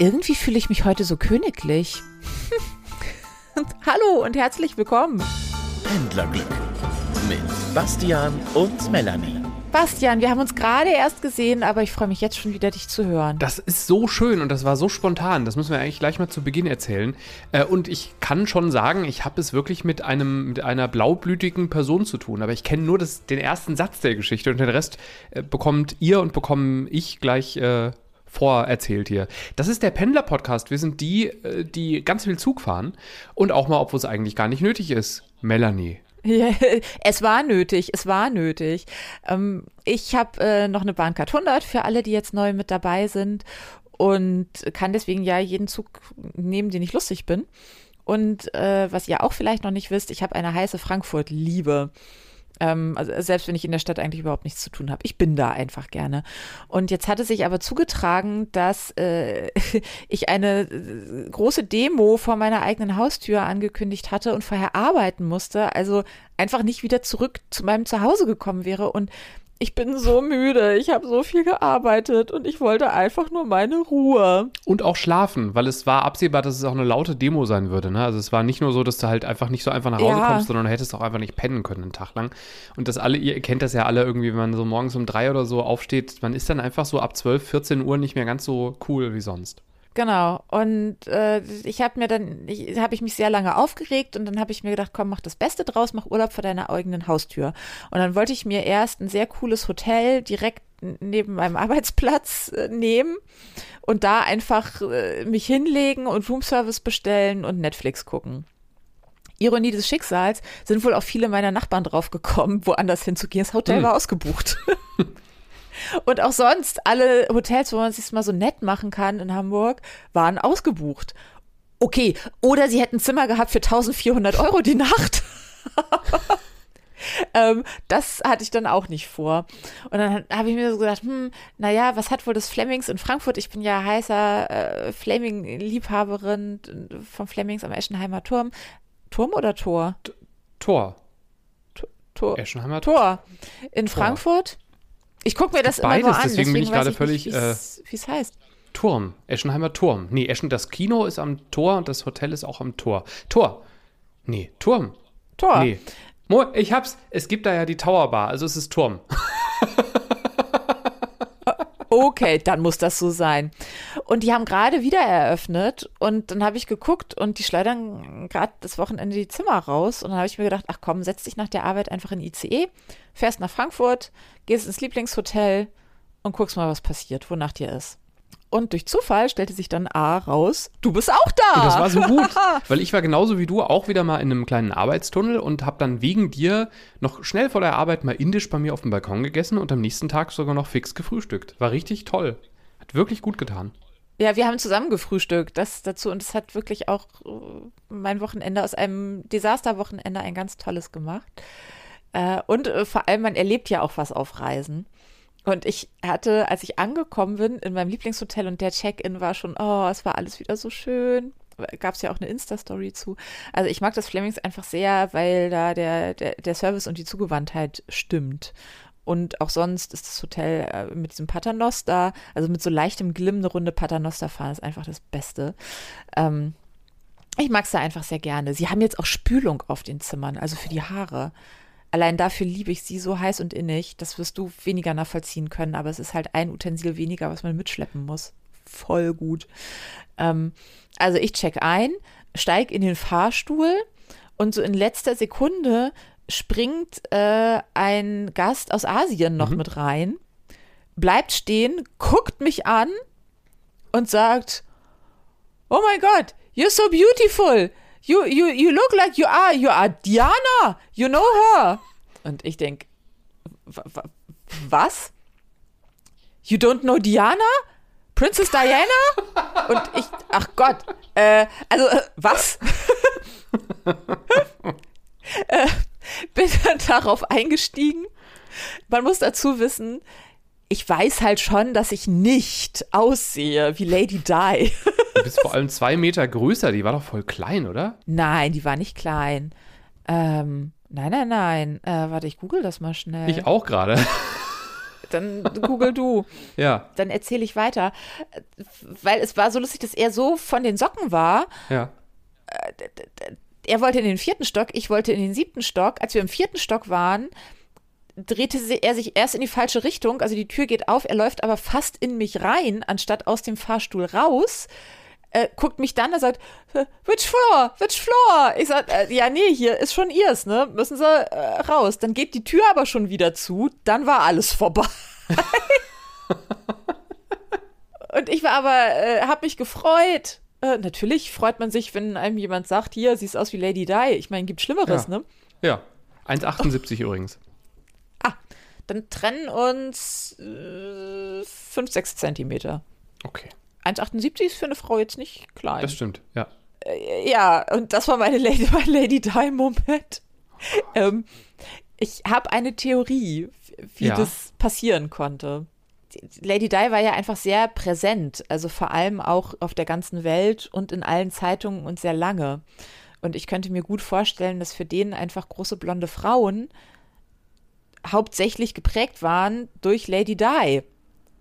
Irgendwie fühle ich mich heute so königlich. Hallo und herzlich willkommen. Pendlerglück mit Bastian und Melanie. Bastian, wir haben uns gerade erst gesehen, aber ich freue mich jetzt schon wieder, dich zu hören. Das ist so schön und das war so spontan. Das müssen wir eigentlich gleich mal zu Beginn erzählen. Äh, und ich kann schon sagen, ich habe es wirklich mit, einem, mit einer blaublütigen Person zu tun. Aber ich kenne nur das, den ersten Satz der Geschichte und den Rest äh, bekommt ihr und bekomme ich gleich äh, vorerzählt hier. Das ist der Pendler-Podcast. Wir sind die, äh, die ganz viel Zug fahren und auch mal, obwohl es eigentlich gar nicht nötig ist. Melanie. Ja, es war nötig, es war nötig. Ähm, ich habe äh, noch eine Bahncard 100 für alle, die jetzt neu mit dabei sind und kann deswegen ja jeden Zug nehmen, den ich lustig bin. Und äh, was ihr auch vielleicht noch nicht wisst, ich habe eine heiße Frankfurt-Liebe. Ähm, also selbst wenn ich in der Stadt eigentlich überhaupt nichts zu tun habe. Ich bin da einfach gerne. Und jetzt hatte sich aber zugetragen, dass äh, ich eine äh, große Demo vor meiner eigenen Haustür angekündigt hatte und vorher arbeiten musste. Also einfach nicht wieder zurück zu meinem Zuhause gekommen wäre. Und ich bin so müde, ich habe so viel gearbeitet und ich wollte einfach nur meine Ruhe. Und auch schlafen, weil es war absehbar, dass es auch eine laute Demo sein würde. Ne? Also es war nicht nur so, dass du halt einfach nicht so einfach nach Hause ja. kommst, sondern du hättest auch einfach nicht pennen können einen Tag lang. Und das alle, ihr kennt das ja alle irgendwie, wenn man so morgens um drei oder so aufsteht, man ist dann einfach so ab 12, 14 Uhr nicht mehr ganz so cool wie sonst. Genau. Und äh, ich habe mir dann, habe ich mich sehr lange aufgeregt und dann habe ich mir gedacht, komm, mach das Beste draus, mach Urlaub vor deiner eigenen Haustür. Und dann wollte ich mir erst ein sehr cooles Hotel direkt neben meinem Arbeitsplatz äh, nehmen und da einfach äh, mich hinlegen und Roomservice bestellen und Netflix gucken. Ironie des Schicksals sind wohl auch viele meiner Nachbarn drauf gekommen, woanders hinzugehen. Das Hotel hm. war ausgebucht. Und auch sonst, alle Hotels, wo man es sich mal so nett machen kann in Hamburg, waren ausgebucht. Okay, oder sie hätten Zimmer gehabt für 1400 Euro die Nacht. ähm, das hatte ich dann auch nicht vor. Und dann habe ich mir so gedacht, hm, naja, was hat wohl das Flemings in Frankfurt? Ich bin ja heißer äh, Fleming-Liebhaberin vom Flemings am Eschenheimer Turm. Turm oder Tor? Tor. Tor. Eschenheimer Tor. In Tor. Frankfurt. Ich gucke mir das Beides, immer nur an. Deswegen, deswegen bin ich gerade völlig. Wie es äh, heißt. Turm. Eschenheimer Turm. Nee, Eschen, das Kino ist am Tor und das Hotel ist auch am Tor. Tor. Nee, Turm. Tor. Nee. Mo, ich hab's. Es gibt da ja die Tower Bar, also es ist Turm. okay, dann muss das so sein. Und die haben gerade wieder eröffnet und dann habe ich geguckt und die schleudern gerade das Wochenende die Zimmer raus und dann habe ich mir gedacht, ach komm, setz dich nach der Arbeit einfach in ICE, fährst nach Frankfurt, gehst ins Lieblingshotel und guckst mal, was passiert, wonach dir ist. Und durch Zufall stellte sich dann A raus, du bist auch da. Und das war so gut, weil ich war genauso wie du auch wieder mal in einem kleinen Arbeitstunnel und habe dann wegen dir noch schnell vor der Arbeit mal indisch bei mir auf dem Balkon gegessen und am nächsten Tag sogar noch fix gefrühstückt. War richtig toll. Hat wirklich gut getan. Ja, wir haben zusammen gefrühstückt, das dazu und es hat wirklich auch äh, mein Wochenende aus einem Desasterwochenende ein ganz tolles gemacht. Äh, und äh, vor allem, man erlebt ja auch was auf Reisen. Und ich hatte, als ich angekommen bin in meinem Lieblingshotel und der Check-in war schon, oh, es war alles wieder so schön. Gab es ja auch eine Insta-Story zu. Also ich mag das Flemings einfach sehr, weil da der, der, der Service und die Zugewandtheit stimmt. Und auch sonst ist das Hotel äh, mit diesem Paternoster, also mit so leichtem Glimm eine Runde Paternoster fahren, ist einfach das Beste. Ähm, ich mag es da einfach sehr gerne. Sie haben jetzt auch Spülung auf den Zimmern, also für die Haare. Allein dafür liebe ich sie so heiß und innig. Das wirst du weniger nachvollziehen können, aber es ist halt ein Utensil weniger, was man mitschleppen muss. Voll gut. Ähm, also ich check ein, steig in den Fahrstuhl und so in letzter Sekunde springt äh, ein Gast aus Asien noch mhm. mit rein, bleibt stehen, guckt mich an und sagt, Oh mein Gott, you're so beautiful. You, you, you look like you are, you are Diana. You know her. Und ich denke, was? You don't know Diana? Princess Diana? Und ich, ach Gott, äh, also, äh, was? äh, bin dann darauf eingestiegen. Man muss dazu wissen, ich weiß halt schon, dass ich nicht aussehe wie Lady Di. Du bist vor allem zwei Meter größer. Die war doch voll klein, oder? Nein, die war nicht klein. Ähm, nein, nein, nein. Äh, warte, ich google das mal schnell. Ich auch gerade. Dann google du. Ja, Dann erzähle ich weiter. Weil es war so lustig, dass er so von den Socken war. ja. Er wollte in den vierten Stock, ich wollte in den siebten Stock. Als wir im vierten Stock waren, drehte er sich erst in die falsche Richtung. Also die Tür geht auf, er läuft aber fast in mich rein, anstatt aus dem Fahrstuhl raus. Äh, guckt mich dann, er sagt, "Äh, which floor, which floor? Ich sag, äh, ja, nee, hier ist schon ihrs, ne? Müssen sie äh, raus. Dann geht die Tür aber schon wieder zu, dann war alles vorbei. Und ich war aber, äh, hab mich gefreut. Äh, natürlich freut man sich, wenn einem jemand sagt, hier, siehst aus wie Lady Di. Ich meine, gibt Schlimmeres, Ja. ne? Ja. 1,78 übrigens. Ah, dann trennen uns 5, 6 Zentimeter. Okay. 1,78 ist für eine Frau jetzt nicht klein. Das stimmt, ja. Äh, ja, und das war meine Lady, mein Lady Di-Moment. ähm, ich habe eine Theorie, wie Ja. das passieren konnte. Lady Di war ja einfach sehr präsent, also vor allem auch auf der ganzen Welt und in allen Zeitungen und sehr lange. Und ich könnte mir gut vorstellen, dass für den einfach große blonde Frauen hauptsächlich geprägt waren durch Lady Di.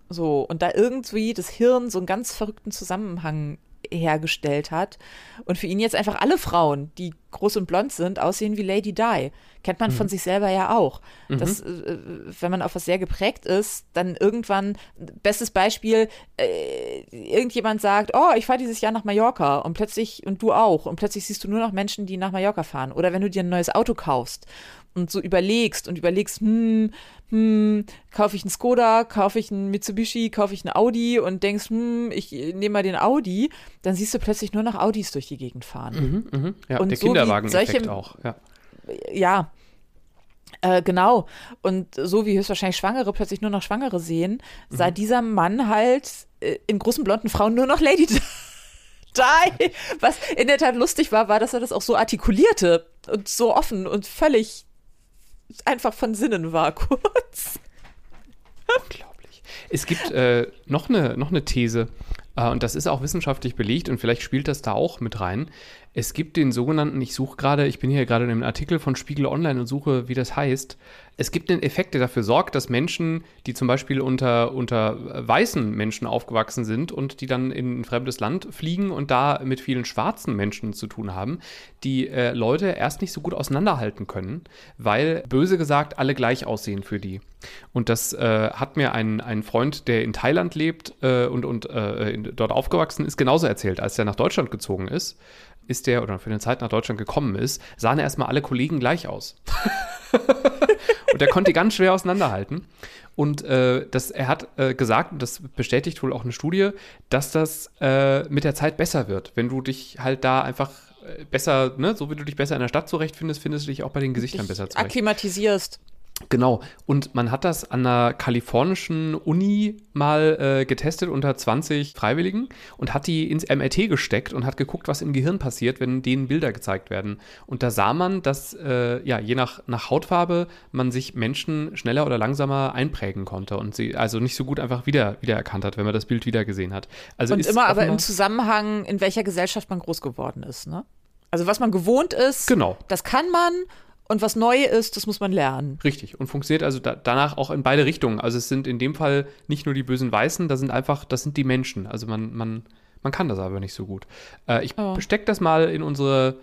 So, und da irgendwie das Hirn so einen ganz verrückten Zusammenhang hergestellt hat. Und für ihn jetzt einfach alle Frauen, die groß und blond sind, aussehen wie Lady Di. Kennt man von sich selber ja auch. Dass, äh, wenn man auf was sehr geprägt ist, dann irgendwann, bestes Beispiel, äh, irgendjemand sagt, oh, ich fahre dieses Jahr nach Mallorca und plötzlich, und du auch, und plötzlich siehst du nur noch Menschen, die nach Mallorca fahren. Oder wenn du dir ein neues Auto kaufst und so überlegst und überlegst, hm, hm, kaufe ich einen Skoda, kaufe ich einen Mitsubishi, kaufe ich einen Audi und denkst, hm, ich nehme mal den Audi, dann siehst du plötzlich nur noch Audis durch die Gegend fahren. Mhm, mhm. Ja, Und der so Kinderwagen-Effekt solche- auch. Ja. Ja. Äh, genau. Und so wie höchstwahrscheinlich Schwangere plötzlich nur noch Schwangere sehen, sah dieser Mann halt äh, in großen blonden Frauen nur noch Lady Di. Was in der Tat lustig war, war, dass er das auch so artikulierte und so offen und völlig einfach von Sinnen war, kurz. Unglaublich. Es gibt äh, noch, eine, noch eine These, äh, und das ist auch wissenschaftlich belegt, und vielleicht spielt das da auch mit rein. Es gibt den sogenannten, ich suche gerade, ich bin hier gerade in einem Artikel von Spiegel Online und suche, wie das heißt. Es gibt einen Effekt, der dafür sorgt, dass Menschen, die zum Beispiel unter, unter weißen Menschen aufgewachsen sind und die dann in ein fremdes Land fliegen und da mit vielen schwarzen Menschen zu tun haben, die äh, Leute erst nicht so gut auseinanderhalten können, weil böse gesagt alle gleich aussehen für die. Und das äh, hat mir ein, ein Freund, der in Thailand lebt äh, und, und äh, in, dort aufgewachsen ist, genauso erzählt. Als er nach Deutschland gezogen ist, ist der oder für eine Zeit nach Deutschland gekommen ist, sahen erstmal alle Kollegen gleich aus. und er konnte die ganz schwer auseinanderhalten. Und äh, das, er hat äh, gesagt, und das bestätigt wohl auch eine Studie, dass das äh, mit der Zeit besser wird. Wenn du dich halt da einfach äh, besser, ne, so wie du dich besser in der Stadt zurechtfindest, findest du dich auch bei den Gesichtern besser zurecht. Akklimatisierst. Genau. Und man hat das an einer kalifornischen Uni mal äh, getestet unter 20 Freiwilligen und hat die ins MRT gesteckt und hat geguckt, was im Gehirn passiert, wenn denen Bilder gezeigt werden. Und da sah man, dass äh, ja, je nach, nach Hautfarbe man sich Menschen schneller oder langsamer einprägen konnte und sie also nicht so gut einfach wieder wiedererkannt hat, wenn man das Bild wieder gesehen hat. Also Und ist immer aber im Zusammenhang, in welcher Gesellschaft man groß geworden ist, ne? Also was man gewohnt ist, Genau. das kann man und was neu ist, das muss man lernen. Richtig. Und funktioniert also da, danach auch in beide Richtungen. Also es sind in dem Fall nicht nur die bösen Weißen, da sind einfach, das sind die Menschen. Also man, man, man kann das aber nicht so gut. Äh, ich Oh. besteck das mal in unsere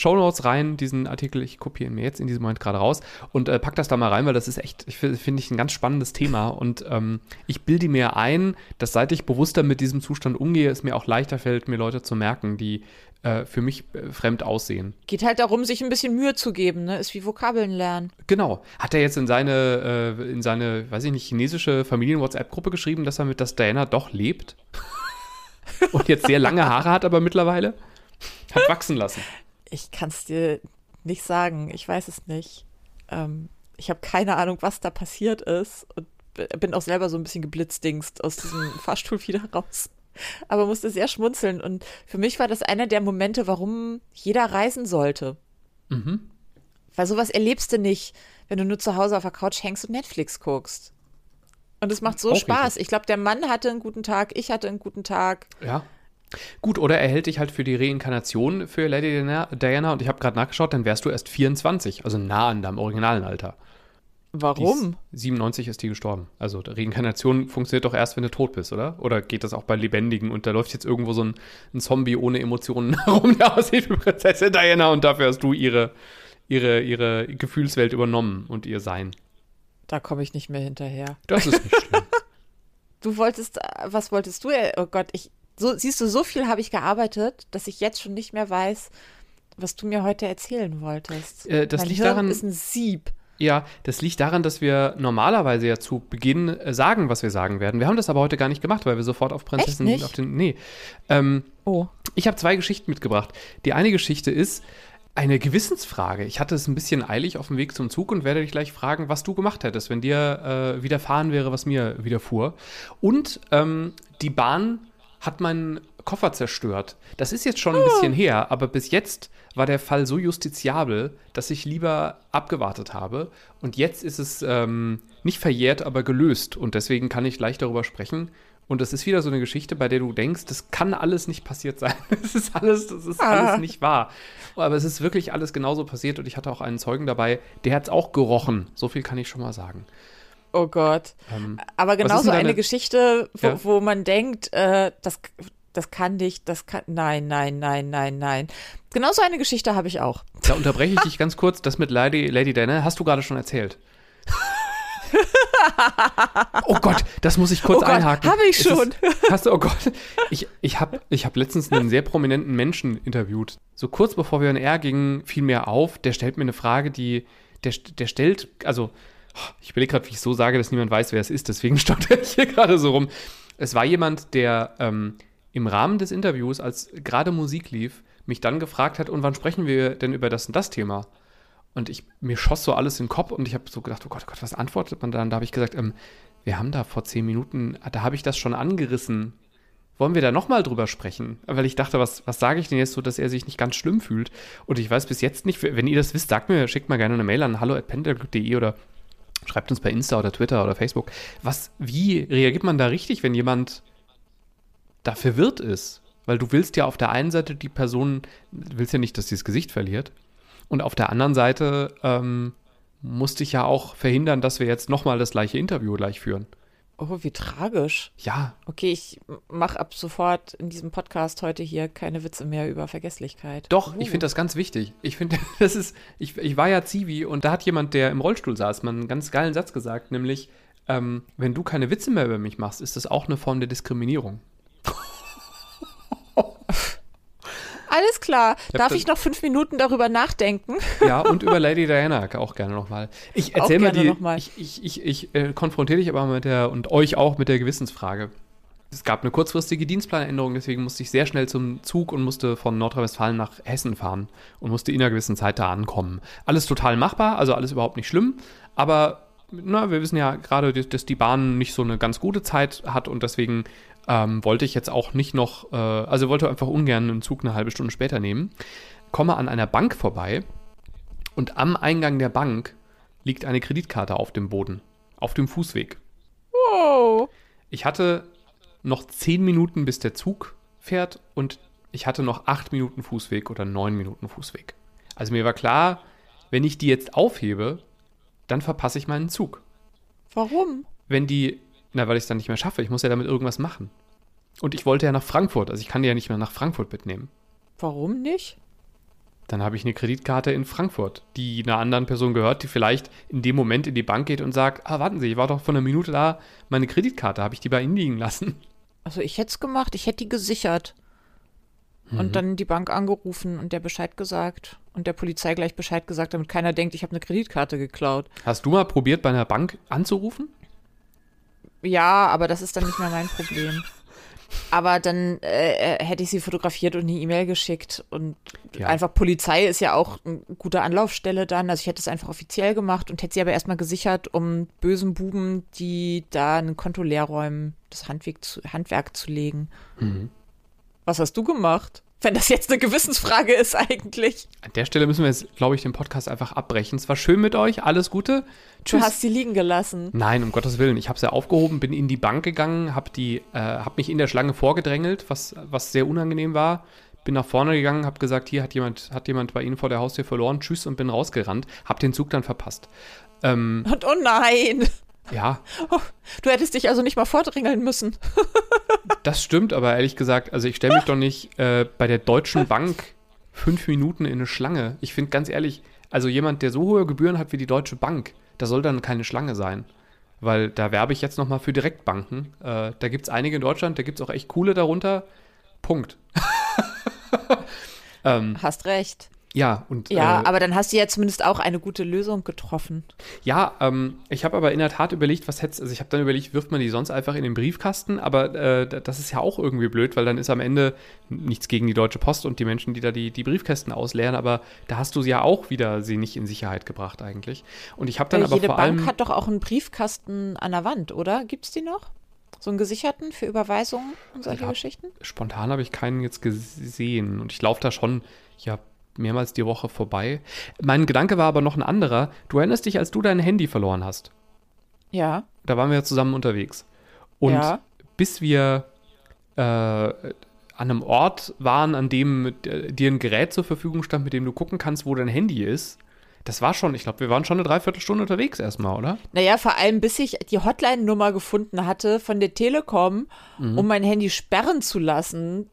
Shownotes rein, diesen Artikel, ich kopiere ihn mir jetzt in diesem Moment gerade raus und äh, pack das da mal rein, weil das ist echt, ich fi- finde ich ein ganz spannendes Thema und ähm, ich bilde mir ein, dass seit ich bewusster mit diesem Zustand umgehe, es mir auch leichter fällt, mir Leute zu merken, die äh, für mich äh, fremd aussehen. Geht halt darum, sich ein bisschen Mühe zu geben, ne? Ist wie Vokabeln lernen. Genau. Hat er jetzt in seine, äh, in seine, weiß ich nicht, chinesische Familien-WhatsApp-Gruppe geschrieben, dass er mit das Diana doch lebt? Und jetzt sehr lange Haare hat, aber mittlerweile? Hat wachsen lassen. Ich kann es dir nicht sagen. Ich weiß es nicht. Ähm, ich habe keine Ahnung, was da passiert ist und bin auch selber so ein bisschen geblitzdingst aus diesem Fahrstuhl wieder raus. Aber musste sehr schmunzeln. Und für mich war das einer der Momente, warum jeder reisen sollte. Mhm. Weil sowas erlebst du nicht, wenn du nur zu Hause auf der Couch hängst und Netflix guckst. Und es macht so Auch Spaß. richtig. Ich glaube, der Mann hatte einen guten Tag, ich hatte einen guten Tag. Ja. Gut, oder er hält dich halt für die Reinkarnation für Lady Diana, und ich habe gerade nachgeschaut, dann wärst du erst 24, also nah an deinem originalen Alter. Die ist, Warum? 97 ist die gestorben. Also Reinkarnation funktioniert doch erst, wenn du tot bist, oder? Oder geht das auch bei Lebendigen und da läuft jetzt irgendwo so ein, ein Zombie ohne Emotionen herum, der aussieht wie Prinzessin Diana und dafür hast du ihre, ihre, ihre Gefühlswelt übernommen und ihr Sein. Da komme ich nicht mehr hinterher. Das ist nicht schlimm. Du wolltest, äh, was wolltest du? äh, Oh Gott, ich, so, siehst du, so viel habe ich gearbeitet, dass ich jetzt schon nicht mehr weiß, was du mir heute erzählen wolltest. Äh, das mein liegt Hirn daran- ist ein Sieb. Ja, das liegt daran, dass wir normalerweise ja zu Beginn äh, sagen, was wir sagen werden. Wir haben das aber heute gar nicht gemacht, weil wir sofort auf Prinzessin nicht? auf den. Nee. Ähm, Oh. ich habe zwei Geschichten mitgebracht. Die eine Geschichte ist eine Gewissensfrage. Ich hatte es ein bisschen eilig auf dem Weg zum Zug und werde dich gleich fragen, was du gemacht hättest, wenn dir äh, widerfahren wäre, was mir widerfuhr. Und ähm, die Bahn hat meinen Koffer zerstört. Das ist jetzt schon ein bisschen her, aber bis jetzt war der Fall so justiziabel, dass ich lieber abgewartet habe. Und jetzt ist es ähm, nicht verjährt, aber gelöst. Und deswegen kann ich leicht darüber sprechen. Und das ist wieder so eine Geschichte, bei der du denkst, das kann alles nicht passiert sein. Das ist alles, das ist Ah. alles nicht wahr. Aber es ist wirklich alles genauso passiert und ich hatte auch einen Zeugen dabei, der hat es auch gerochen. So viel kann ich schon mal sagen. Oh Gott. Ähm, Aber ist genauso denn eine Geschichte, wo, Ja? wo man denkt, äh, das, das kann dich, das kann. Nein, nein, nein, nein, nein. Genauso eine Geschichte habe ich auch. da unterbreche ich dich ganz kurz. Das mit Lady, Lady Diana hast du gerade schon erzählt. oh Gott, das muss ich kurz Oh Gott, einhaken. hab ich schon. Ist, hast du, oh Gott. Ich, ich habe ich hab letztens einen sehr prominenten Menschen interviewt. So kurz bevor wir in R gingen, fiel mir auf, der stellt mir eine Frage, die, der, der stellt, also, ich überlege gerade, wie ich so sage, dass niemand weiß, wer es ist, deswegen stotter ich hier gerade so rum. Es war jemand, der ähm, im Rahmen des Interviews, als gerade Musik lief, mich dann gefragt hat, und wann sprechen wir denn über das und das Thema? Und ich, mir schoss so alles in den Kopf und ich habe so gedacht, oh Gott, oh Gott, was antwortet man dann? Da habe ich gesagt, ähm, wir haben da vor zehn Minuten, da habe ich das schon angerissen. Wollen wir da nochmal drüber sprechen? Weil ich dachte, was, was sage ich denn jetzt so, dass er sich nicht ganz schlimm fühlt? Und ich weiß bis jetzt nicht, wenn ihr das wisst, sagt mir, schickt mal gerne eine Mail an hallo.pendelglück.de oder schreibt uns bei Insta oder Twitter oder Facebook. Was, wie reagiert man da richtig, wenn jemand da verwirrt ist? Weil du willst ja auf der einen Seite die Person, willst ja nicht, dass sie das Gesicht verliert. Und auf der anderen Seite ähm, musste ich ja auch verhindern, dass wir jetzt nochmal das gleiche Interview gleich führen. Oh, wie tragisch. Ja, Okay, ich mache ab sofort in diesem Podcast heute hier keine Witze mehr über Vergesslichkeit. doch, ich Uh. finde das ganz wichtig. Ich finde, das ist, ich, ich war ja Zivi und da hat jemand, der im Rollstuhl saß, mal einen ganz geilen Satz gesagt, nämlich, ähm, wenn du keine Witze mehr über mich machst, ist das auch eine Form der Diskriminierung. Alles klar. hab Darf ich noch fünf Minuten darüber nachdenken? Ja, und über Lady Diana auch gerne nochmal. Ich Auch erzähl mal die, noch mal. ich, ich, ich, ich äh, konfrontiere dich aber mit der, und euch auch mit der Gewissensfrage. Es gab eine kurzfristige Dienstplanänderung, deswegen musste ich sehr schnell zum Zug und musste von Nordrhein-Westfalen nach Hessen fahren und musste in einer gewissen Zeit da ankommen. Alles total machbar, also alles überhaupt nicht schlimm, aber na, wir wissen ja gerade, dass die Bahn nicht so eine ganz gute Zeit hat und deswegen ähm, wollte ich jetzt auch nicht noch, äh, also wollte einfach ungern einen Zug eine halbe Stunde später nehmen. Komme an einer Bank vorbei und am Eingang der Bank liegt eine Kreditkarte auf dem Boden, auf dem Fußweg. Oh. Ich hatte noch zehn Minuten, bis der Zug fährt und ich hatte noch acht Minuten Fußweg oder neun Minuten Fußweg. Also mir war klar, wenn ich die jetzt aufhebe, dann verpasse ich meinen Zug. Warum? Wenn die, na, weil ich es dann nicht mehr schaffe, ich muss ja damit irgendwas machen. Und ich wollte ja nach Frankfurt, also ich kann die ja nicht mehr nach Frankfurt mitnehmen. Warum nicht? Dann habe ich eine Kreditkarte in Frankfurt, die einer anderen Person gehört, die vielleicht in dem Moment in die Bank geht und sagt, ah, warten Sie, ich war doch vor einer Minute da, meine Kreditkarte, habe ich die bei Ihnen liegen lassen. Also ich hätte es gemacht, ich hätte die gesichert. Und dann die Bank angerufen und der Bescheid gesagt. Und der Polizei gleich Bescheid gesagt, damit keiner denkt, ich habe eine Kreditkarte geklaut. Hast du mal probiert, bei einer Bank anzurufen? Ja, aber das ist dann nicht mehr mein Problem. Aber dann äh, äh, hätte ich sie fotografiert und eine E-Mail geschickt. Und Ja. einfach Polizei ist ja auch eine gute Anlaufstelle dann. Also ich hätte es einfach offiziell gemacht und hätte sie aber erstmal gesichert, um bösen Buben, die da ein Konto leer räumen, das Handwerk zu, Handwerk zu legen. Was hast du gemacht? Wenn das jetzt eine Gewissensfrage ist eigentlich. An der Stelle müssen wir jetzt, glaube ich, den Podcast einfach abbrechen. Es war schön mit euch, alles Gute. Du hast sie liegen gelassen. Nein, um Gottes Willen. Ich habe sie aufgehoben, bin in die Bank gegangen, habe äh, hab mich in der Schlange vorgedrängelt, was, was sehr unangenehm war. Bin nach vorne gegangen, habe gesagt, hier hat jemand, hat jemand bei Ihnen vor der Haustür verloren, tschüss und bin rausgerannt, habe den Zug dann verpasst. Ähm, Und oh nein, ja, du hättest dich also nicht mal vordringeln müssen. das stimmt, aber ehrlich gesagt, also ich stelle mich doch nicht äh, bei der Deutschen Bank fünf Minuten in eine Schlange. Ich finde ganz ehrlich, also jemand, der so hohe Gebühren hat wie die Deutsche Bank, da soll dann keine Schlange sein. Weil da werbe ich jetzt nochmal für Direktbanken. Äh, da gibt es einige in Deutschland, da gibt es auch echt coole darunter. Punkt. ähm, Hast recht. Ja, und Ja, äh, aber dann hast du ja zumindest auch eine gute Lösung getroffen. Ja, ähm, ich habe aber in der Tat überlegt, was hätte also ich habe dann überlegt, wirft man die sonst einfach in den Briefkasten, aber äh, das ist ja auch irgendwie blöd, weil dann ist am Ende nichts gegen die Deutsche Post und die Menschen, die da die, die Briefkästen ausleeren, aber da hast du sie ja auch wieder sie nicht in Sicherheit gebracht eigentlich. Und ich habe dann Weil aber jede vor Bank allem hat doch auch einen Briefkasten an der Wand, oder? Gibt's die noch? So einen gesicherten für Überweisungen und solche Ja. Geschichten? spontan habe ich keinen jetzt gesehen und ich laufe da schon ja mehrmals die Woche vorbei. Mein Gedanke war aber noch ein anderer. Du erinnerst dich, als du dein Handy verloren hast. Ja. da waren wir ja zusammen unterwegs. Und Ja. bis wir äh, an einem Ort waren, an dem äh, dir ein Gerät zur Verfügung stand, mit dem du gucken kannst, wo dein Handy ist, das war schon, ich glaube, wir waren schon eine Dreiviertelstunde unterwegs erstmal, oder? Naja, vor allem bis ich die Hotline-Nummer gefunden hatte von der Telekom, Mhm. um mein Handy sperren zu lassen.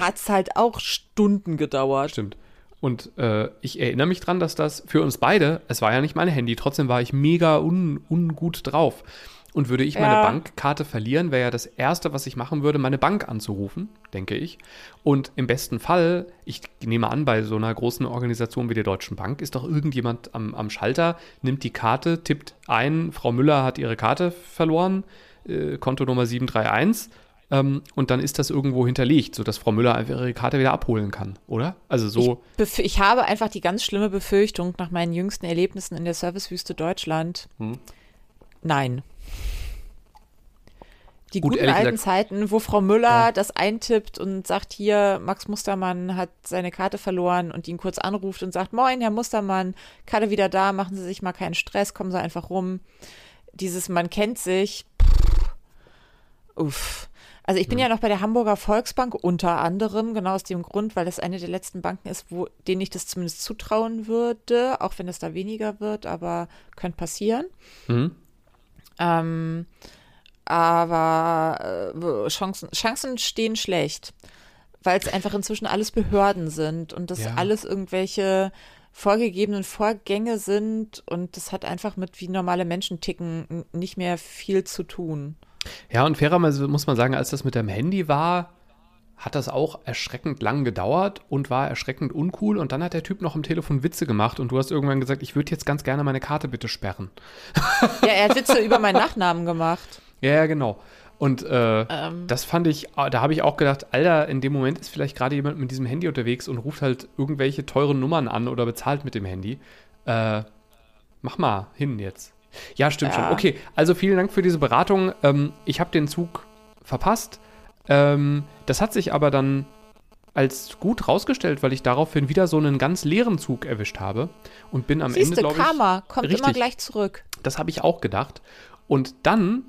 Hat es halt auch Stunden gedauert. Stimmt. Und äh, ich erinnere mich dran, dass das für uns beide, es war ja nicht mein Handy, trotzdem war ich mega un, ungut drauf. Und würde ich meine Ja. Bankkarte verlieren, wäre ja das Erste, was ich machen würde, meine Bank anzurufen, denke ich. Und im besten Fall, ich nehme an, bei so einer großen Organisation wie der Deutschen Bank ist doch irgendjemand am, am Schalter, nimmt die Karte, tippt ein, Frau Müller hat ihre Karte verloren, äh, Kontonummer 731. Ähm, und dann ist das irgendwo hinterlegt, sodass Frau Müller einfach ihre Karte wieder abholen kann, oder? Also so. Bef ich habe einfach die ganz schlimme Befürchtung nach meinen jüngsten Erlebnissen in der Servicewüste Deutschland. Hm. Nein. Die Gut, guten alten gesagt- Zeiten, wo Frau Müller das eintippt und sagt, hier, Max Mustermann hat seine Karte verloren und ihn kurz anruft und sagt, moin, Herr Mustermann, Karte wieder da, machen Sie sich mal keinen Stress, kommen Sie einfach rum. Dieses Man kennt sich. Pff, uff. Also ich bin ja noch bei der Hamburger Volksbank unter anderem, genau aus dem Grund, weil das eine der letzten Banken ist, wo denen ich das zumindest zutrauen würde, auch wenn es da weniger wird, aber könnte passieren. Mhm. Ähm, aber äh, Chancen, Chancen stehen schlecht, weil es einfach inzwischen alles Behörden sind und das Ja. alles irgendwelche vorgegebenen Vorgänge sind und das hat einfach mit wie normale Menschen ticken nicht mehr viel zu tun. Ja, und fairerweise muss man sagen, als das mit dem Handy war, hat das auch erschreckend lang gedauert und war erschreckend uncool. Und dann hat der Typ noch am Telefon Witze gemacht und du hast irgendwann gesagt, ich würde jetzt ganz gerne meine Karte bitte sperren. Ja, er hat Witze über meinen Nachnamen gemacht. Ja, ja, genau. Und äh, Ähm. das fand ich, da habe ich auch gedacht, Alter, in dem Moment ist vielleicht gerade jemand mit diesem Handy unterwegs und ruft halt irgendwelche teuren Nummern an oder bezahlt mit dem Handy. Äh, mach mal hin jetzt. Ja, stimmt Ja. schon. Okay, also vielen Dank für diese Beratung. Ähm, ich habe den Zug verpasst. Ähm, das hat sich aber dann als gut rausgestellt, weil ich daraufhin wieder so einen ganz leeren Zug erwischt habe und bin am Siehst Ende, glaube ich, Karma kommt immer richtig. gleich zurück. das habe ich auch gedacht. Und dann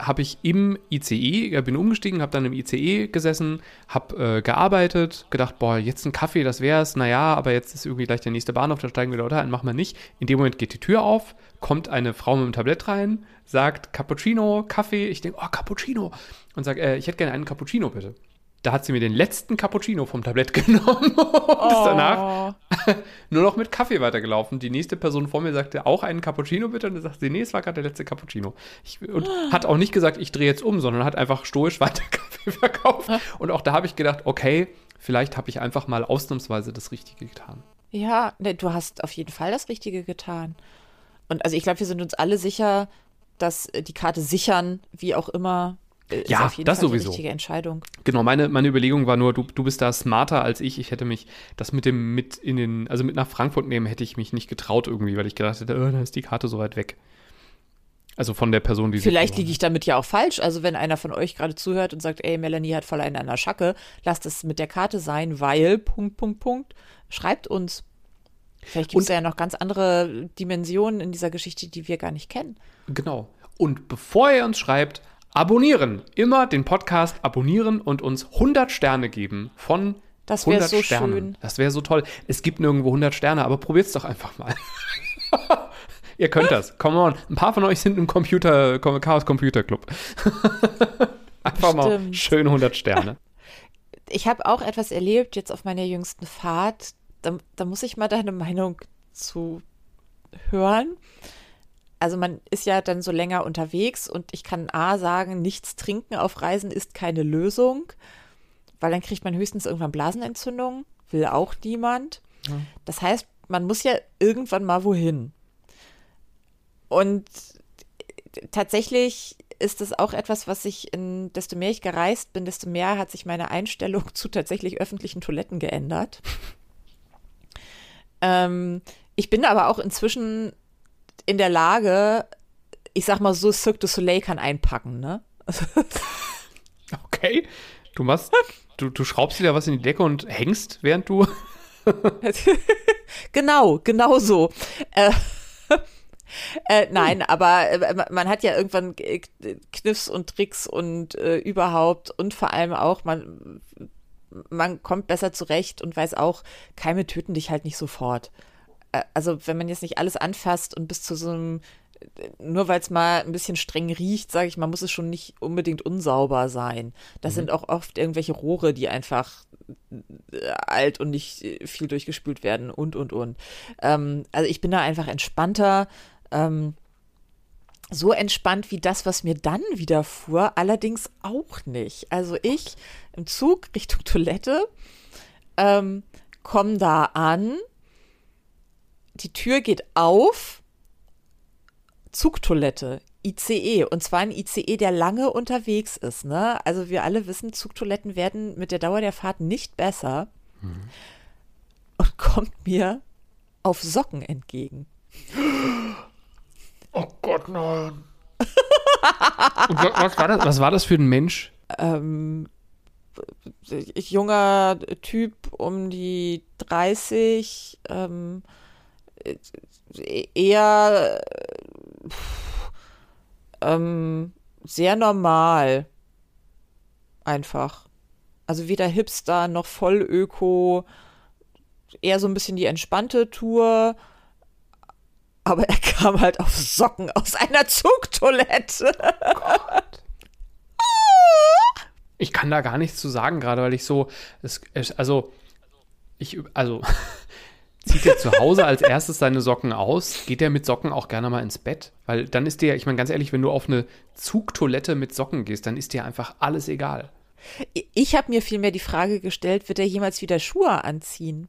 habe ich im ICE, bin umgestiegen, habe dann im ICE gesessen, habe äh, gearbeitet, gedacht, boah, jetzt ein Kaffee, das wär's. Naja, aber jetzt ist irgendwie gleich der nächste Bahnhof, da steigen wir Leute ein, machen wir nicht. In dem Moment geht die Tür auf, kommt eine Frau mit einem Tablett rein, sagt Cappuccino, Kaffee. Ich denke, oh, Cappuccino. Und sage, äh, ich hätte gerne einen Cappuccino, bitte. Da hat sie mir den letzten Cappuccino vom Tablett genommen und ist danach Oh, nur noch mit Kaffee weitergelaufen. Die nächste Person vor mir sagte auch einen Cappuccino bitte und dann sagte sie, nee, es war gerade der letzte Cappuccino. Ich, und hat auch nicht gesagt, ich drehe jetzt um, sondern hat einfach stoisch weiter Kaffee verkauft. Und auch da habe ich gedacht, okay, vielleicht habe ich einfach mal ausnahmsweise das Richtige getan. Ja, ne, du hast auf jeden Fall das Richtige getan. Und also ich glaube, wir sind uns alle sicher, dass äh, die Karte sichern, wie auch immer, ist Ja, auf jeden das Fall sowieso. die richtige Entscheidung. Genau, meine, meine Überlegung war nur, du, du bist da smarter als ich. Ich hätte mich das mit dem mit in den, also mit nach Frankfurt nehmen, hätte ich mich nicht getraut irgendwie, weil ich gedacht hätte, oh, da ist die Karte so weit weg. Also von der Person, die sie Vielleicht liege ich damit ja auch falsch. Also wenn einer von euch gerade zuhört und sagt, ey, Melanie hat voll einen an der Schacke, lasst es mit der Karte sein, weil, Punkt, Punkt, Punkt, schreibt uns. Vielleicht gibt es ja noch ganz andere Dimensionen in dieser Geschichte, die wir gar nicht kennen. Genau. Und bevor ihr uns schreibt, abonnieren. Immer den Podcast abonnieren und uns 100 Sterne geben von Das wär 100 so Sternen. schön. Das wäre so toll. Es gibt nirgendwo 100 Sterne, aber probiert's doch einfach mal. Ihr könnt das. Come on. Ein paar von euch sind im Computer, Chaos Computer Club. Einfach Stimmt. mal schön 100 Sterne. Ich habe auch etwas erlebt jetzt auf meiner jüngsten Fahrt. Da, da muss ich mal deine Meinung zu hören. Also man ist ja dann so länger unterwegs und ich kann A sagen, nichts trinken auf Reisen ist keine Lösung, weil dann kriegt man höchstens irgendwann Blasenentzündung, will auch niemand. Ja. Das heißt, man muss ja irgendwann mal wohin. Und tatsächlich ist es auch etwas, was sich in, desto mehr ich gereist bin, desto mehr hat sich meine Einstellung zu tatsächlich öffentlichen Toiletten geändert. ähm, ich bin aber auch inzwischen in der Lage, ich sag mal so, Cirque du Soleil kann einpacken, ne? okay. Du machst, du, du schraubst dir da was in die Decke und hängst, während du. genau, genau so. Äh, äh, nein, aber äh, man hat ja irgendwann Kniffs und Tricks und äh, überhaupt und vor allem auch, man, man kommt besser zurecht und weiß auch, Keime töten dich halt nicht sofort. Äh, also wenn man jetzt nicht alles anfasst und bis zu so einem nur weil es mal ein bisschen streng riecht, sage ich mal, muss es schon nicht unbedingt unsauber sein. Das mhm. sind auch oft irgendwelche Rohre, die einfach äh, alt und nicht viel durchgespült werden und, und, und. Ähm, also ich bin da einfach entspannter. Ähm, so entspannt wie das, was mir dann widerfuhr, allerdings auch nicht. Also ich im Zug Richtung Toilette, ähm, komme da an, die Tür geht auf, Zugtoilette, ICE. Und zwar ein ICE, der lange unterwegs ist. Ne? Also wir alle wissen, Zugtoiletten werden mit der Dauer der Fahrt nicht besser. Mhm. Und kommt mir auf Socken entgegen. Oh Gott, nein. Was war das, was war das für ein Mensch? Ähm, junger Typ um die 30, ähm, eher ähm, sehr normal. Einfach. Also weder Hipster noch voll Öko. Eher so ein bisschen die entspannte Tour. Aber er kam halt auf Socken aus einer Zugtoilette. Gott. Ich kann da gar nichts zu sagen, gerade weil ich so, es, also, ich, also, Zieht er zu Hause als erstes seine Socken aus? Geht er mit Socken auch gerne mal ins Bett? Weil dann ist dir, ich meine ganz ehrlich, wenn du auf eine Zugtoilette mit Socken gehst, dann ist dir einfach alles egal. Ich habe mir vielmehr die Frage gestellt, wird er jemals wieder Schuhe anziehen?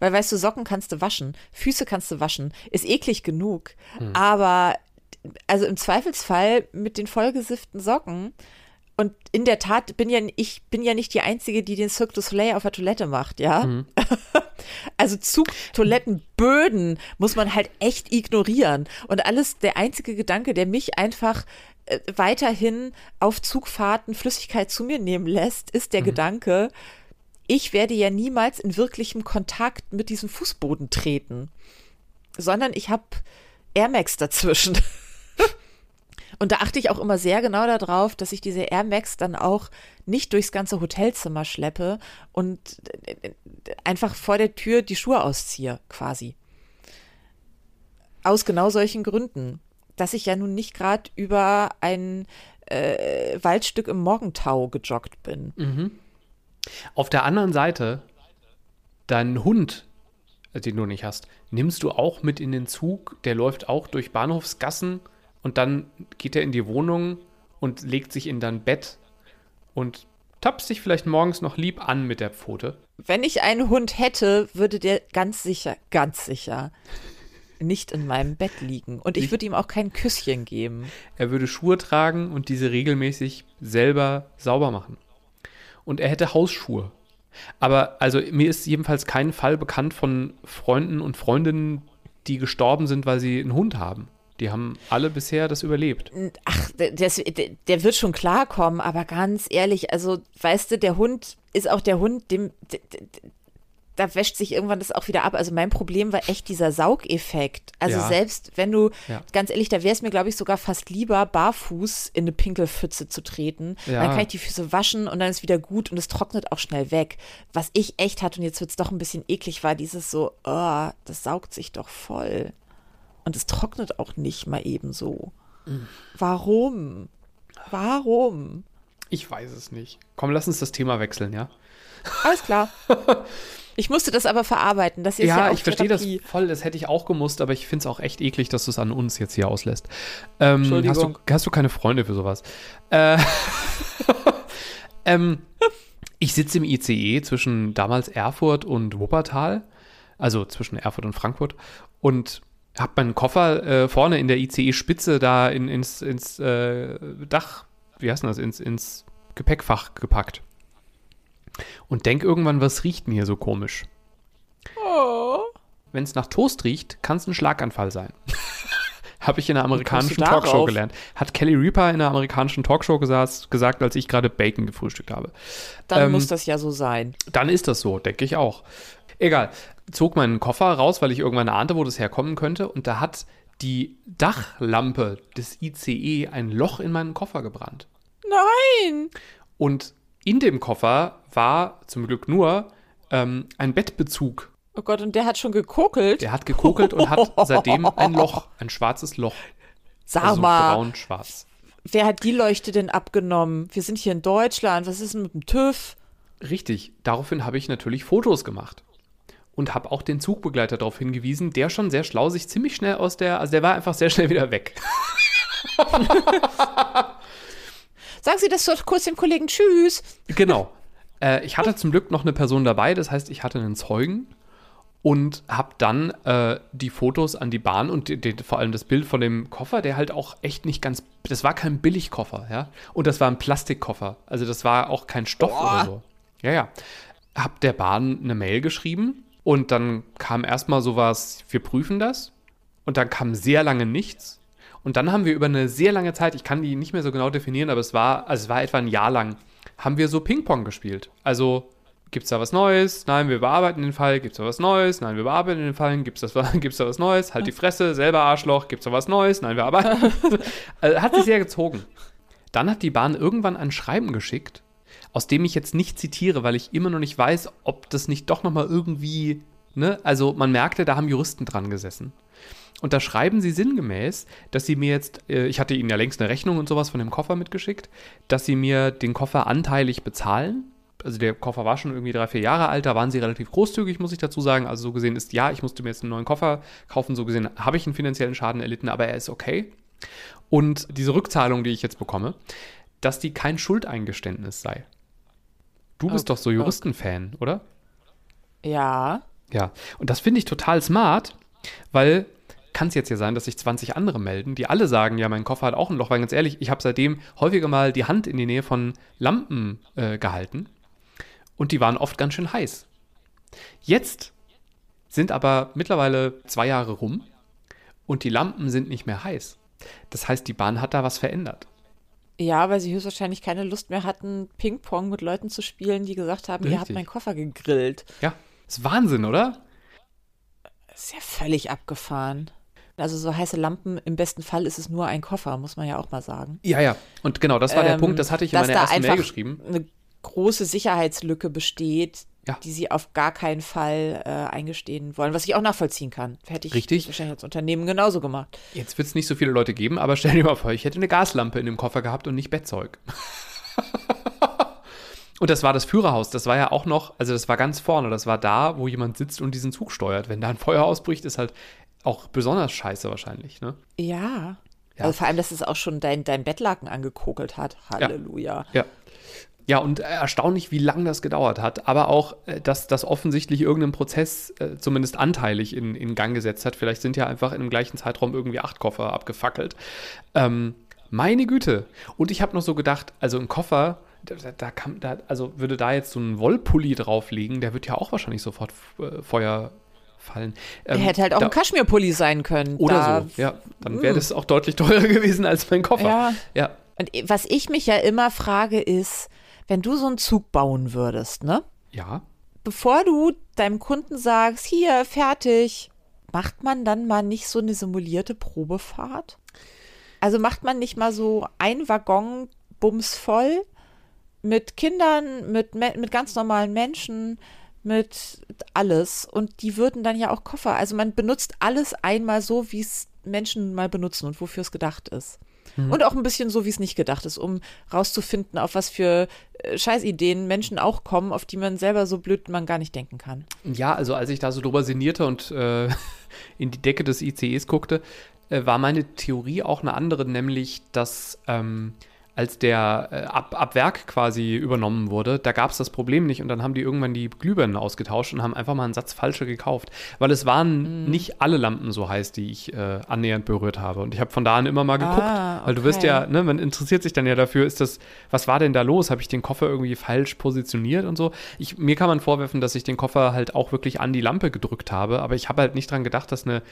Weil weißt du, Socken kannst du waschen, Füße kannst du waschen, ist eklig genug. Hm. Aber also im Zweifelsfall mit den vollgesifften Socken und in der Tat bin ja ich bin ja nicht die einzige, die den Cirque du Soleil auf der Toilette macht, ja. Mhm. Also Zugtoilettenböden muss man halt echt ignorieren. Und alles, der einzige Gedanke, der mich einfach äh, weiterhin auf Zugfahrten Flüssigkeit zu mir nehmen lässt, ist der mhm. Gedanke, ich werde ja niemals in wirklichem Kontakt mit diesem Fußboden treten, sondern ich habe Air Max dazwischen. Und da achte ich auch immer sehr genau darauf, dass ich diese Air Max dann auch nicht durchs ganze Hotelzimmer schleppe und äh, einfach vor der Tür die Schuhe ausziehe, quasi. Aus genau solchen Gründen, dass ich ja nun nicht gerade über ein äh, Waldstück im Morgentau gejoggt bin. Mhm. Auf der anderen Seite, deinen Hund, äh, den du nicht hast, nimmst du auch mit in den Zug, der läuft auch durch Bahnhofsgassen und dann geht er in die Wohnung und legt sich in dein Bett und tapst sich vielleicht morgens noch lieb an mit der Pfote. Wenn ich einen Hund hätte, würde der ganz sicher, ganz sicher nicht in meinem Bett liegen. Und ich würde ihm auch kein Küsschen geben. Er würde Schuhe tragen und diese regelmäßig selber sauber machen. Und er hätte Hausschuhe. Aber also mir ist jedenfalls kein Fall bekannt von Freunden und Freundinnen, die gestorben sind, weil sie einen Hund haben. Die haben alle bisher das überlebt. Ach, das, der wird schon klarkommen, aber ganz ehrlich, also weißt du, der Hund ist auch der Hund, dem, da wäscht sich irgendwann das auch wieder ab. Also mein Problem war echt dieser Saugeffekt. Also ja. selbst wenn du, ja. ganz ehrlich, da wäre es mir, glaube ich, sogar fast lieber, barfuß in eine Pinkelpfütze zu treten. Ja. Dann kann ich die Füße waschen und dann ist wieder gut und es trocknet auch schnell weg. Was ich echt hatte, und jetzt wird es doch ein bisschen eklig, war dieses so, oh, das saugt sich doch voll. Und es trocknet auch nicht mal ebenso. Warum? Warum? Ich weiß es nicht. Komm, lass uns das Thema wechseln, ja? Alles klar. Ich musste das aber verarbeiten. Das ist ja, Ja, ich verstehe das voll. Das hätte ich auch gemusst, aber ich finde es auch echt eklig, dass du es an uns jetzt hier auslässt. Ähm, hast, du, Entschuldigung. hast du keine Freunde für sowas? Äh, ähm, ich sitze im ICE zwischen damals Erfurt und Wuppertal, also zwischen Erfurt und Frankfurt, und habe meinen Koffer äh, vorne in der ICE-Spitze da in, ins, ins äh, Dach, wie heißt denn das, ins, ins Gepäckfach gepackt. Und denk irgendwann, was riecht denn hier so komisch? Oh. wenn es nach Toast riecht, kann es ein Schlaganfall sein. Habe ich in einer amerikanischen? Talkshow gelernt. Hat Kelly Reaper in einer amerikanischen Talkshow gesagt, gesagt als ich gerade Bacon gefrühstückt habe. Dann Ähm, muss das ja so sein. Dann ist das so, denke ich auch. Egal. Zog meinen Koffer raus, weil ich irgendwann ahnte, wo das herkommen könnte. Und da hat die Dachlampe des ICE ein Loch in meinen Koffer gebrannt. Nein! Und in dem Koffer war zum Glück nur ähm, ein Bettbezug Oh Gott, und der hat schon gekokelt. Der hat gekokelt und hat seitdem ein Loch, ein schwarzes Loch. Sag also mal, braun-schwarz. wer hat die Leuchte denn abgenommen? Wir sind hier in Deutschland. Was ist denn mit dem TÜV? Richtig. Daraufhin habe ich natürlich Fotos gemacht. Und habe auch den Zugbegleiter darauf hingewiesen, der schon sehr schlau sich ziemlich schnell aus der, also der war einfach sehr schnell wieder weg. Sagen Sie das doch kurz dem Kollegen Tschüss. Genau. Äh, ich hatte zum Glück noch eine Person dabei, das heißt, ich hatte einen Zeugen und habe dann äh, die Fotos an die Bahn und die, die, vor allem das Bild von dem Koffer, der halt auch echt nicht ganz, das war kein Billigkoffer, ja, und das war ein Plastikkoffer, also das war auch kein Stoff Boah. oder so. Ja, ja. Hab der Bahn eine Mail geschrieben und dann kam erstmal sowas, wir prüfen das und dann kam sehr lange nichts. Und dann haben wir über eine sehr lange Zeit, ich kann die nicht mehr so genau definieren, aber es war, also es war etwa ein Jahr lang, haben wir so Ping-Pong gespielt. Also, gibt's da was Neues? Nein, wir bearbeiten den Fall. Gibt's da was Neues? Nein, wir bearbeiten den Fall. Gibt's, das, gibt's da was Neues? Halt die Fresse, selber Arschloch. Gibt's da was Neues? Nein, wir arbeiten. also, hat sich sehr gezogen. Dann hat die Bahn irgendwann ein Schreiben geschickt, aus dem ich jetzt nicht zitiere, weil ich immer noch nicht weiß, ob das nicht doch nochmal irgendwie, ne? Also, man merkte, da haben Juristen dran gesessen. Und da schreiben sie sinngemäß, dass sie mir jetzt, äh, ich hatte ihnen ja längst eine Rechnung und sowas von dem Koffer mitgeschickt, dass sie mir den Koffer anteilig bezahlen. Also der Koffer war schon irgendwie drei, vier Jahre alt, da waren sie relativ großzügig, muss ich dazu sagen. Also so gesehen ist, ja, ich musste mir jetzt einen neuen Koffer kaufen, so gesehen habe ich einen finanziellen Schaden erlitten, aber er ist okay. Und diese Rückzahlung, die ich jetzt bekomme, dass die kein Schuldeingeständnis sei. Du bist Oh, doch so Juristenfan, oder? Ja. Ja, und das finde ich total smart, weil kann es jetzt ja sein, dass sich 20 andere melden, die alle sagen, ja, mein Koffer hat auch ein Loch, weil ganz ehrlich, ich habe seitdem häufiger mal die Hand in die Nähe von Lampen äh, gehalten und die waren oft ganz schön heiß. Jetzt sind aber mittlerweile zwei Jahre rum und die Lampen sind nicht mehr heiß. Das heißt, die Bahn hat da was verändert. Ja, weil sie höchstwahrscheinlich keine Lust mehr hatten, Ping-Pong mit Leuten zu spielen, die gesagt haben, ihr habt Richtig. meinen Koffer gegrillt. Ja, ist Wahnsinn, oder? Ist ja völlig abgefahren. Also so heiße Lampen, im besten Fall ist es nur ein Koffer, muss man ja auch mal sagen. Ja, ja. Und genau, das war der Ähm, Punkt, das hatte ich in meiner ersten Mail geschrieben. eine große Sicherheitslücke besteht, Ja. die sie auf gar keinen Fall äh, eingestehen wollen, was ich auch nachvollziehen kann. Hätte ich Richtig. wahrscheinlich als Unternehmen genauso gemacht. Jetzt wird es nicht so viele Leute geben, aber stell dir mal vor, ich hätte eine Gaslampe in dem Koffer gehabt und nicht Bettzeug. und das war das Führerhaus. Das war ja auch noch, also das war ganz vorne. Das war da, wo jemand sitzt und diesen Zug steuert. Wenn da ein Feuer ausbricht, ist halt auch besonders scheiße wahrscheinlich. Ne? Ja. Ja. Also vor allem, dass es auch schon dein, dein Bettlaken angekokelt hat. Halleluja. Ja. Ja, und erstaunlich, wie lange das gedauert hat, aber auch, äh, dass das offensichtlich irgendeinen Prozess äh, zumindest anteilig in, in Gang gesetzt hat. Vielleicht sind ja einfach in dem gleichen Zeitraum irgendwie acht Koffer abgefackelt. Ähm, meine Güte. Und ich habe noch so gedacht, also ein Koffer, da, da kann, da, also würde da jetzt so ein Wollpulli drauf liegen, der wird ja auch wahrscheinlich sofort äh, Feuer fallen. Ähm, hätte halt auch da, ein Kaschmirpulli sein können. Oder da, so, ja. Dann wäre das auch deutlich teurer gewesen als mein Koffer. Ja. ja. Und was ich mich ja immer frage, ist, wenn du so einen Zug bauen würdest, ne? Ja. Bevor du deinem Kunden sagst, hier, fertig, macht man dann mal nicht so eine simulierte Probefahrt? Also macht man nicht mal so ein Waggon bumsvoll mit Kindern, mit, mit ganz normalen Menschen, mit alles und die würden dann ja auch Koffer. Also man benutzt alles einmal so, wie es Menschen mal benutzen und wofür es gedacht ist. Mhm. Und auch ein bisschen so, wie es nicht gedacht ist, um rauszufinden, auf was für äh, Scheißideen Menschen auch kommen, auf die man selber so blöd man gar nicht denken kann. Ja, also als ich da so drüber sinnierte und äh, in die Decke des ICEs guckte, äh, war meine Theorie auch eine andere, nämlich, dass ähm, als der äh, ab, ab Werk quasi übernommen wurde, da gab es das Problem nicht und dann haben die irgendwann die Glühbirnen ausgetauscht und haben einfach mal einen Satz falsche gekauft. Weil es waren mhm. nicht alle Lampen so heiß, die ich äh, annähernd berührt habe. Und ich habe von da an immer mal geguckt, ah, okay. weil du wirst ja, ne, man interessiert sich dann ja dafür, ist das, was war denn da los? Habe ich den Koffer irgendwie falsch positioniert und so? Ich, mir kann man vorwerfen, dass ich den Koffer halt auch wirklich an die Lampe gedrückt habe, aber ich habe halt nicht dran gedacht, dass eine,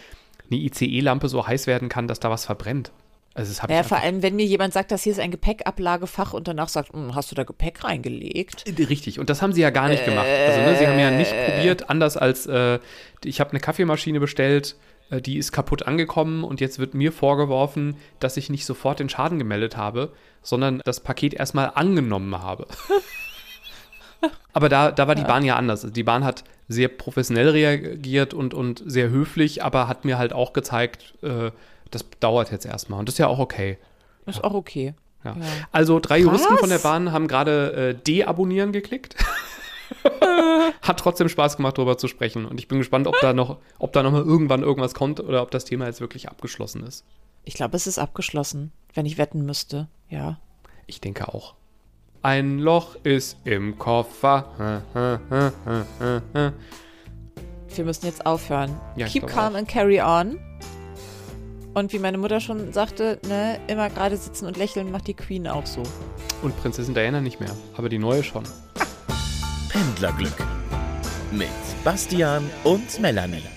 eine ICE-Lampe so heiß werden kann, dass da was verbrennt. Also das ja, vor allem, wenn mir jemand sagt, dass hier ist ein Gepäckablagefach und danach sagt, hm, hast du da Gepäck reingelegt? Äh, richtig, und das haben sie ja gar nicht gemacht. Also ne, sie haben ja nicht äh. probiert, anders als äh, ich habe eine Kaffeemaschine bestellt, äh, die ist kaputt angekommen und jetzt wird mir vorgeworfen, dass ich nicht sofort den Schaden gemeldet habe, sondern das Paket erstmal angenommen habe. Aber da, da war die Bahn ja anders. Also die Bahn hat sehr professionell reagiert und, und sehr höflich, aber hat mir halt auch gezeigt, äh, das dauert jetzt erstmal und das ist ja auch okay. Das ist ja. auch okay. Ja. Also drei Juristen Was? von der Bahn haben gerade äh, deabonnieren geklickt. Hat trotzdem Spaß gemacht, darüber zu sprechen. Und ich bin gespannt, ob da noch, ob da noch mal irgendwann irgendwas kommt oder ob das Thema jetzt wirklich abgeschlossen ist. Ich glaube, es ist abgeschlossen, wenn ich wetten müsste. Ja. Ich denke auch. Ein Loch ist im Koffer. Wir müssen jetzt aufhören. Ja, Keep calm auch. and carry on. Und wie meine Mutter schon sagte, ne, immer gerade sitzen und lächeln macht die Queen auch so. Und Prinzessin Diana nicht mehr, aber die neue schon. Pendlerglück mit Bastian und Melanie.